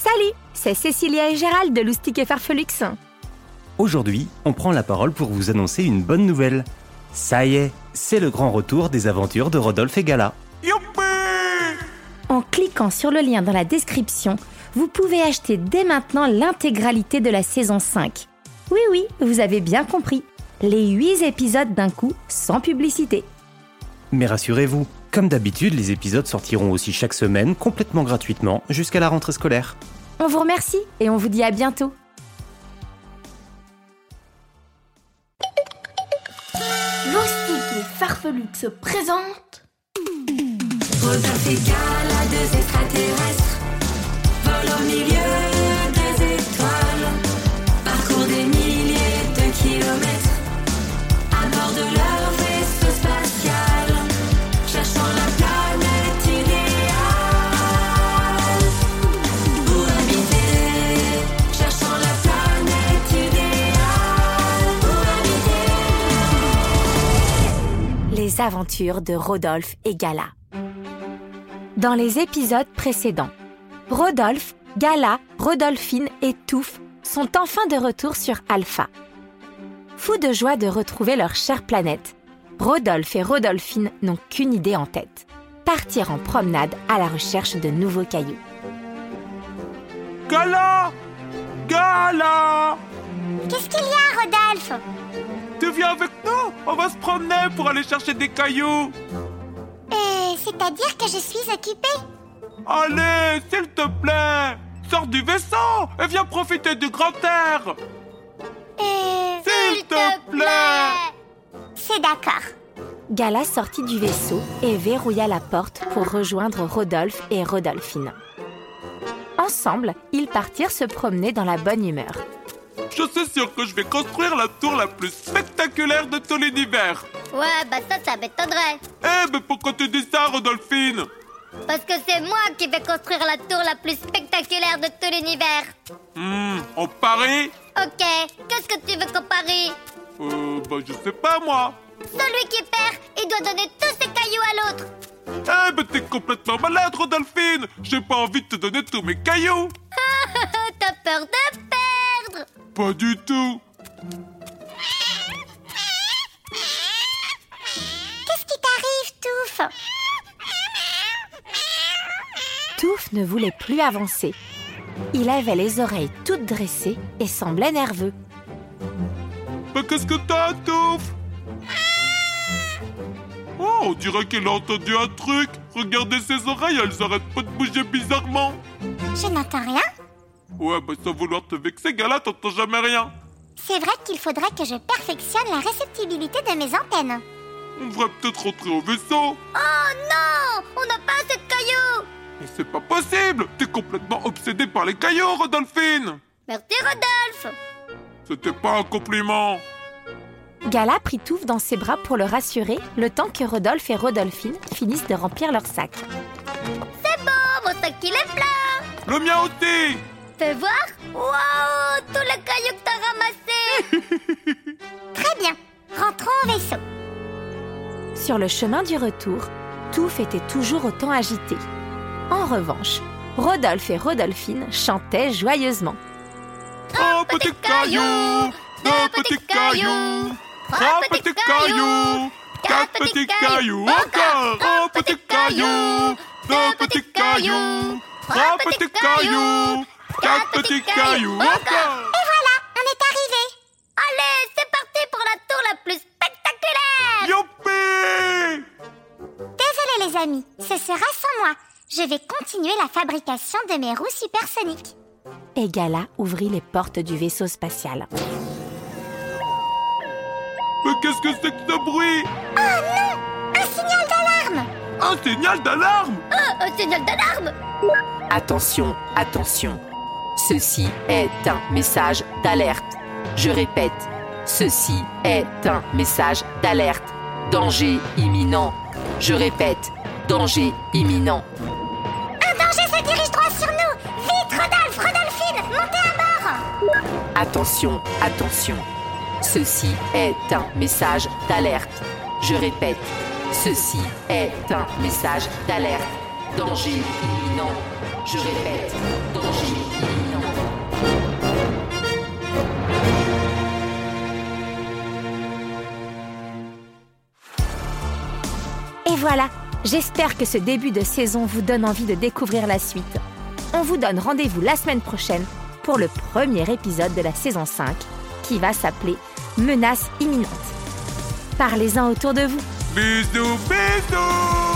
Salut, c'est Cécilia et Gérald de Loustic et Farfelux. Aujourd'hui, on prend la parole pour vous annoncer une bonne nouvelle. Ça y est, c'est le grand retour des aventures de Rodolphe et Gala. En cliquant sur le lien dans la description, vous pouvez acheter dès maintenant l'intégralité de la saison 5. Oui oui, vous avez bien compris. Les 8 épisodes d'un coup, sans publicité. Mais rassurez-vous, comme d'habitude, les épisodes sortiront aussi chaque semaine complètement gratuitement jusqu'à la rentrée scolaire. On vous remercie et on vous dit à bientôt. Loustic et Farfelux se présentent Rodolphe et Gala, deux extraterrestres, volent au milieu Les aventures de Rodolphe et Gala. Dans les épisodes précédents, Rodolphe, Gala, Rodolphine et Touffe sont enfin de retour sur Alpha. Fous de joie de retrouver leur chère planète, Rodolphe et Rodolphine n'ont qu'une idée en tête partir en promenade à la recherche de nouveaux cailloux. Gala Gala Qu'est-ce qu'il y a, Rodolphe? Tu viens avec nous? On va se promener pour aller chercher des cailloux Euh, c'est-à-dire que je suis occupée? Allez, s'il te plaît Sors du vaisseau et viens profiter du grand air Euh, S'il te plaît c'est d'accord. Gala sortit du vaisseau et verrouilla la porte pour rejoindre Rodolphe et Rodolphine. Ensemble, ils partirent se promener dans la bonne humeur. Je suis sûr que je vais construire la tour la plus spectaculaire de tout l'univers. Ouais, bah ça, ça m'étonnerait. Eh, mais pourquoi tu dis ça, Rodolphine? Parce que c'est moi qui vais construire la tour la plus spectaculaire de tout l'univers. Hmm, on parie Ok, qu'est-ce que tu veux qu'on parie Euh, bah je sais pas moi. Celui qui perd, il doit donner tous ses cailloux à l'autre. Eh, mais t'es complètement malade, Rodolphine. J'ai pas envie de te donner tous mes cailloux. T'as peur de Pas du tout Qu'est-ce qui t'arrive, Touffe Touffe ne voulait plus avancer. Il avait les oreilles toutes dressées et semblait nerveux. Mais qu'est-ce que t'as, Touffe Oh, on dirait qu'elle a entendu un truc Regardez ses oreilles, elles arrêtent pas de bouger bizarrement Je n'entends rien. Ouais, bah sans vouloir te vexer, Gala, t'entends jamais rien. C'est vrai qu'il faudrait que je perfectionne la réceptibilité de mes antennes. On devrait peut-être rentrer au vaisseau. Oh non On n'a pas assez de cailloux. Mais c'est pas possible. T'es complètement obsédé par les cailloux, Rodolphine. Merci Rodolphe. C'était pas un compliment. Gala prit Touffe dans ses bras pour le rassurer le temps que Rodolphe et Rodolphine finissent de remplir leur sac. C'est bon, mon sac il est plein. Le mien aussi Fais voir? Wow Tous les cailloux que t'as ramassés Très bien. Rentrons au vaisseau. Sur le chemin du retour, Touffe était toujours autant agité. En revanche, Rodolphe et Rodolphine chantaient joyeusement. Un petit caillou Deux petits cailloux Trois petits cailloux Quatre petits cailloux Encore Un petit caillou Deux petits cailloux Trois petits cailloux Quatre petits cailloux Encore Et voilà, on est arrivé. Allez, c'est parti pour la tour la plus spectaculaire Youpi Désolé les amis, ce sera sans moi. Je vais continuer la fabrication de mes roues supersoniques. Et Gala ouvrit les portes du vaisseau spatial. Mais qu'est-ce que c'est que ce bruit? Oh non Un signal d'alarme Un signal d'alarme? Un signal d'alarme Attention, attention. Ceci est un message d'alerte. Je répète, ceci est un message d'alerte. Danger imminent. Je répète, danger imminent. Un danger se dirige droit sur nous Vite, Rodolphe, Rodolphine, montez à bord Attention, attention. Ceci est un message d'alerte. Je répète, ceci est un message d'alerte. Danger imminent. Je répète, danger imminent. Et voilà, j'espère que ce début de saison vous donne envie de découvrir la suite. On vous donne rendez-vous la semaine prochaine pour le premier épisode de la saison 5 qui va s'appeler Menace imminente. Parlez-en autour de vous. Bisous, bisous